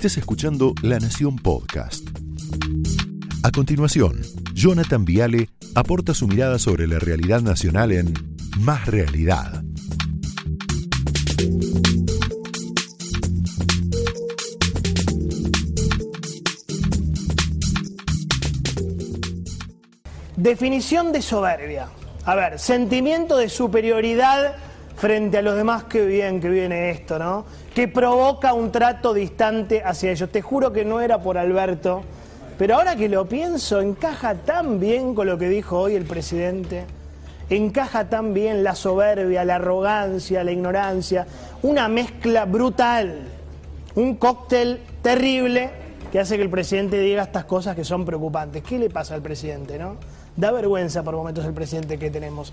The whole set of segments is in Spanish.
estés escuchando La Nación Podcast. A continuación, Jonathan Viale aporta su mirada sobre la realidad nacional en Más Realidad. Definición de soberbia. A ver, sentimiento de superioridad frente a los demás, qué bien que viene esto, ¿no? Que provoca un trato distante hacia ellos. Te juro que no era por Alberto, pero ahora que lo pienso, encaja tan bien con lo que dijo hoy el presidente. Encaja tan bien la soberbia, la arrogancia, la ignorancia, una mezcla brutal, un cóctel terrible que hace que el presidente diga estas cosas que son preocupantes. ¿Qué le pasa al presidente, no? Da vergüenza por momentos el presidente que tenemos.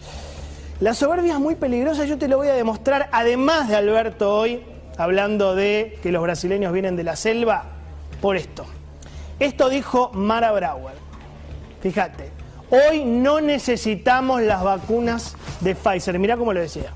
La soberbia es muy peligrosa, yo te lo voy a demostrar, además de Alberto hoy, hablando de que los brasileños vienen de la selva, por esto. Esto dijo Mara Brauer. Fíjate, hoy no necesitamos las vacunas de Pfizer. Mirá cómo lo decía.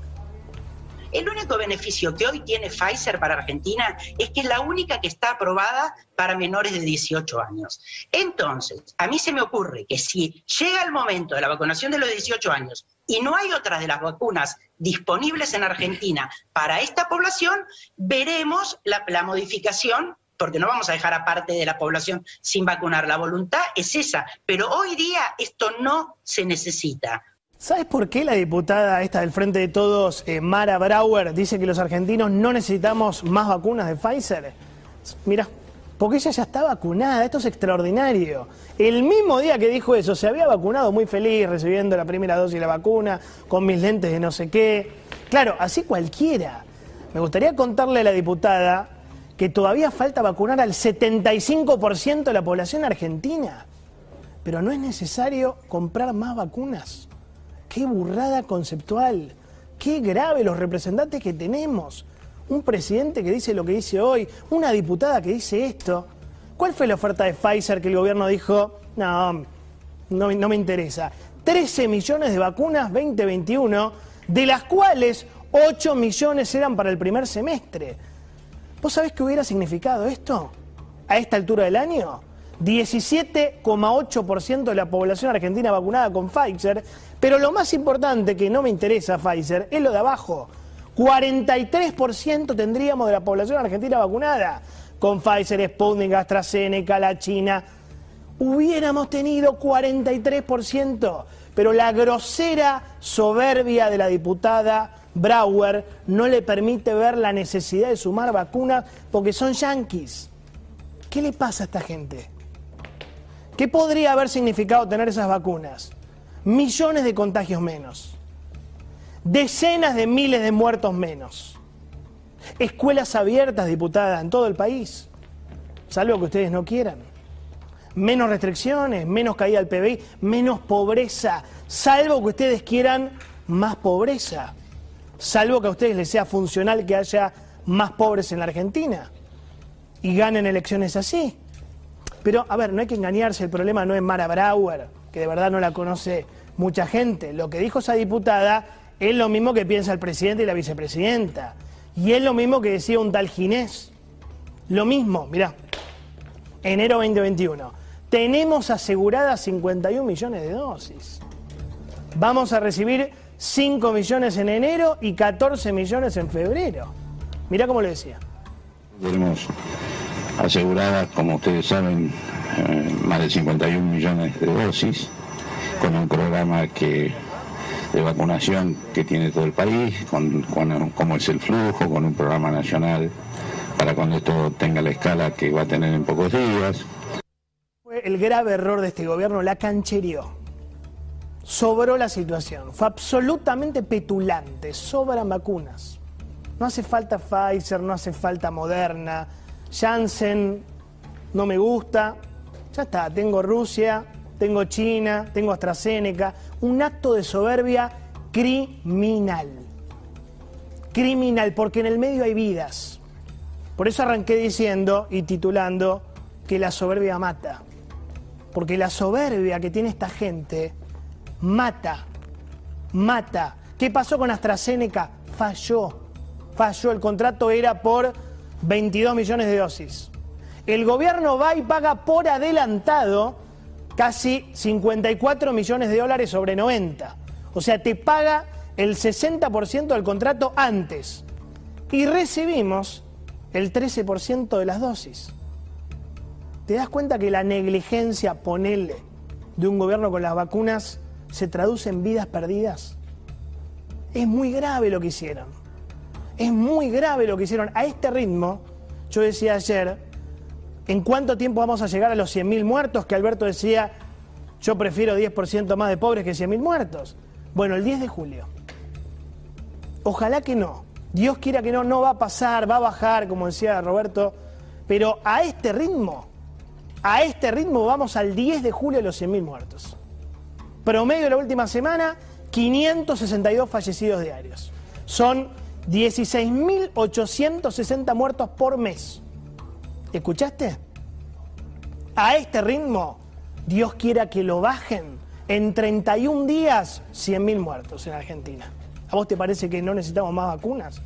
El único beneficio que hoy tiene Pfizer para Argentina es que es la única que está aprobada para menores de 18 años. Entonces, a mí se me ocurre que si llega el momento de la vacunación de los 18 años y no hay otras de las vacunas disponibles en Argentina para esta población, veremos la, modificación porque no vamos a dejar aparte de la población sin vacunar. La voluntad es esa, pero hoy día esto no se necesita. ¿Sabes por qué la diputada esta del Frente de Todos, eh, Mara Brauer, dice que los argentinos no necesitamos más vacunas de Pfizer? Mira, porque ella ya está vacunada, esto es extraordinario. El mismo día que dijo eso, se había vacunado muy feliz, recibiendo la primera dosis de la vacuna, con mis lentes de no sé qué. Claro, así cualquiera. Me gustaría contarle a la diputada que todavía falta vacunar al 75% de la población argentina. Pero no es necesario comprar más vacunas. Qué burrada conceptual. Qué grave los representantes que tenemos. Un presidente que dice lo que dice hoy, una diputada que dice esto. ¿Cuál fue la oferta de Pfizer que el gobierno dijo, no, no, me interesa? 13 millones de vacunas 2021, de las cuales 8 millones eran para el primer semestre. ¿Vos sabés qué hubiera significado esto a esta altura del año? 17,8% de la población argentina vacunada con Pfizer, pero lo más importante que no me interesa Pfizer es lo de abajo. 43% tendríamos de la población argentina vacunada con Pfizer, Sputnik, AstraZeneca, la China. Hubiéramos tenido 43%, pero la grosera soberbia de la diputada Brauer no le permite ver la necesidad de sumar vacunas porque son yanquis. ¿Qué le pasa a esta gente? ¿Qué podría haber significado tener esas vacunas? Millones de contagios menos. Decenas de miles de muertos menos. Escuelas abiertas, diputada, en todo el país. Salvo que ustedes no quieran. Menos restricciones, menos caída del PBI, menos pobreza. Salvo que ustedes quieran más pobreza. Salvo que a ustedes les sea funcional que haya más pobres en la Argentina. Y ganen elecciones así. Pero, a ver, no hay que engañarse, el problema no es Mara Brauer, que de verdad no la conoce mucha gente. Lo que dijo esa diputada es lo mismo que piensa el presidente y la vicepresidenta. Y es lo mismo que decía un tal Ginés. Lo mismo, mirá, enero 2021. Tenemos aseguradas 51 millones de dosis. Vamos a recibir 5 millones en enero y 14 millones en febrero. Mirá cómo lo decía. Tenemos aseguradas, como ustedes saben, eh, más de 51 millones de dosis, con un programa que de vacunación que tiene todo el país, con, cómo es el flujo, con un programa nacional para cuando esto tenga la escala que va a tener en pocos días. El grave error de este gobierno, la canchereó. Sobró la situación, fue absolutamente petulante, sobran vacunas. No hace falta Pfizer, no hace falta Moderna, Janssen no me gusta, ya está, tengo Rusia, tengo China, tengo AstraZeneca, un acto de soberbia criminal. Criminal, porque en el medio hay vidas. Por eso arranqué diciendo y titulando que la soberbia mata. Porque la soberbia que tiene esta gente mata, mata. ¿Qué pasó con AstraZeneca? Falló, falló. El contrato era por 22 millones de dosis. El gobierno va y paga por adelantado casi 54 millones de dólares sobre 90. O sea, te paga el 60% del contrato antes. Y recibimos el 13% de las dosis. ¿Te das cuenta que la negligencia, ponele, de un gobierno con las vacunas se traduce en vidas perdidas? Es muy grave lo que hicieron. Es muy grave lo que hicieron. A este ritmo, yo decía ayer, ¿en cuánto tiempo vamos a llegar a los 100.000 muertos? Que Alberto decía, yo prefiero 10% más de pobres que 100.000 muertos. Bueno, el 10 de julio. Ojalá que no. Dios quiera que no, no va a pasar, va a bajar, como decía Roberto. Pero a este ritmo, a este ritmo vamos al 10 de julio de los 100.000 muertos. Promedio de la última semana, 562 fallecidos diarios. Son 16.860 muertos por mes. ¿Escuchaste? A este ritmo, Dios quiera que lo bajen. En 31 días, 100.000 muertos en Argentina. ¿A vos te parece que no necesitamos más vacunas?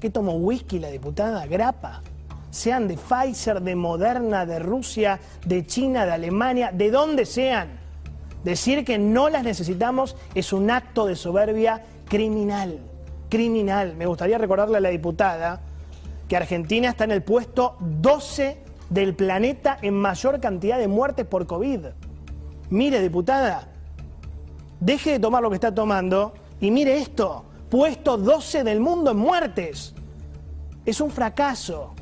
¿Qué tomó whisky la diputada? Grapa. Sean de Pfizer, de Moderna, de Rusia, de China, de Alemania, de donde sean. Decir que no las necesitamos es un acto de soberbia criminal. Criminal. Me gustaría recordarle a la diputada que Argentina está en el puesto 12 del planeta en mayor cantidad de muertes por COVID. Mire, diputada, deje de tomar lo que está tomando y mire esto puesto 12 del mundo en muertes. Es un fracaso.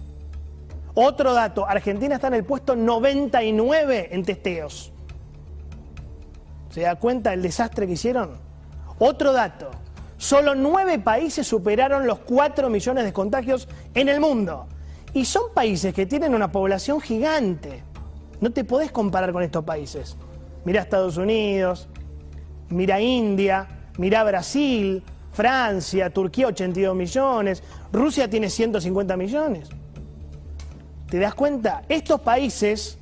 Otro dato, Argentina está en el puesto 99 en testeos. ¿Se da cuenta del desastre que hicieron? Otro dato, solo nueve países superaron los 4 millones de contagios en el mundo. Y son países que tienen una población gigante. No te podés comparar con estos países. Mira Estados Unidos, mira India, mira Brasil, Francia, Turquía 82 millones, Rusia tiene 150 millones. ¿Te das cuenta? Estos países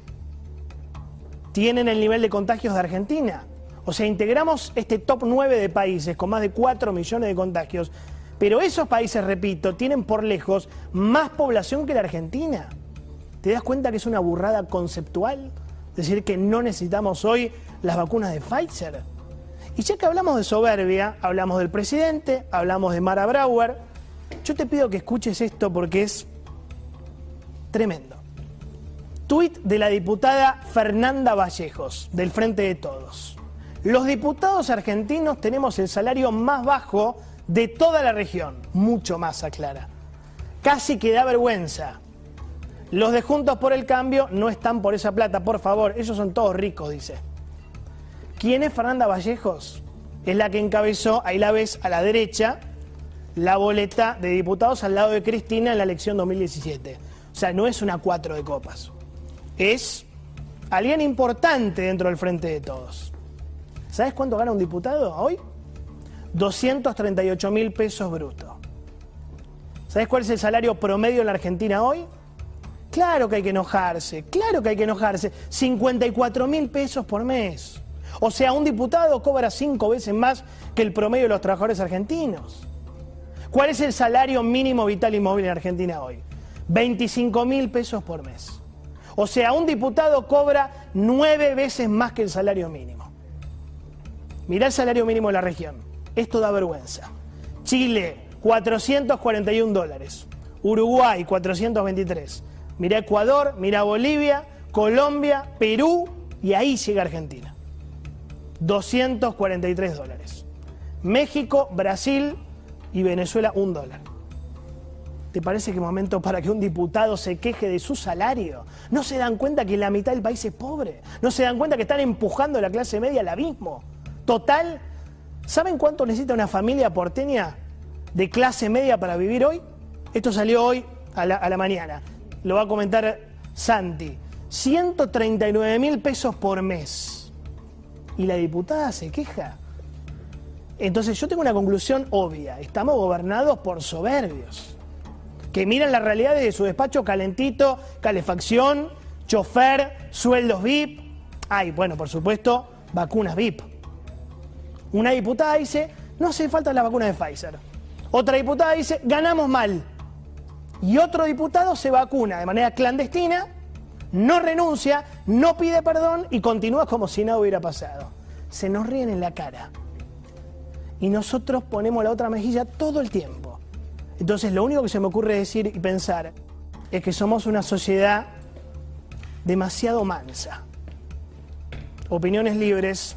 tienen el nivel de contagios de Argentina. O sea, integramos este top 9 de países con más de 4 millones de contagios, pero esos países, repito, tienen por lejos más población que la Argentina. ¿Te das cuenta que es una burrada conceptual? Decir que no necesitamos hoy las vacunas de Pfizer. Y ya que hablamos de soberbia, hablamos del presidente, hablamos de Mara Brauer, yo te pido que escuches esto porque es tremendo. Tuit de la diputada Fernanda Vallejos, del Frente de Todos. Los diputados argentinos tenemos el salario más bajo de toda la región, mucho más, aclara. Casi que da vergüenza. Los de Juntos por el Cambio no están por esa plata, por favor, ellos son todos ricos, dice. ¿Quién es Fernanda Vallejos? Es la que encabezó, ahí la ves a la derecha, la boleta de diputados al lado de Cristina en la elección 2017. O sea, no es una cuatro de copas. Es alguien importante dentro del frente de todos. ¿Sabes cuánto gana un diputado hoy? 238 mil pesos brutos. ¿Sabes cuál es el salario promedio en la Argentina hoy? Claro que hay que enojarse, claro que hay que enojarse. 54 mil pesos por mes. O sea, un diputado cobra cinco veces más que el promedio de los trabajadores argentinos. ¿Cuál es el salario mínimo vital y móvil en Argentina hoy? 25 mil pesos por mes. O sea, un diputado cobra nueve veces más que el salario mínimo. Mirá el salario mínimo de la región. Esto da vergüenza. Chile, 441 dólares. Uruguay, 423. Mirá Ecuador, mirá Bolivia, Colombia, Perú y ahí llega Argentina. 243 dólares. México, Brasil y Venezuela, un dólar. ¿Te parece que momento para que un diputado se queje de su salario? ¿No se dan cuenta que la mitad del país es pobre? ¿No se dan cuenta que están empujando a la clase media al abismo? Total, ¿saben cuánto necesita una familia porteña de clase media para vivir hoy? Esto salió hoy a la, mañana. Lo va a comentar Santi. 139 mil pesos por mes y la diputada se queja. Entonces yo tengo una conclusión obvia, estamos gobernados por soberbios, que miran la realidad desde su despacho calentito, calefacción, chofer, sueldos VIP, ay, bueno, por supuesto, vacunas VIP. Una diputada dice, no hace falta la vacuna de Pfizer. Otra diputada dice, ganamos mal. Y otro diputado se vacuna de manera clandestina no renuncia, no pide perdón y continúa como si nada hubiera pasado. Se nos ríen en la cara. Y nosotros ponemos la otra mejilla todo el tiempo. Entonces lo único que se me ocurre decir y pensar es que somos una sociedad demasiado mansa. Opiniones libres,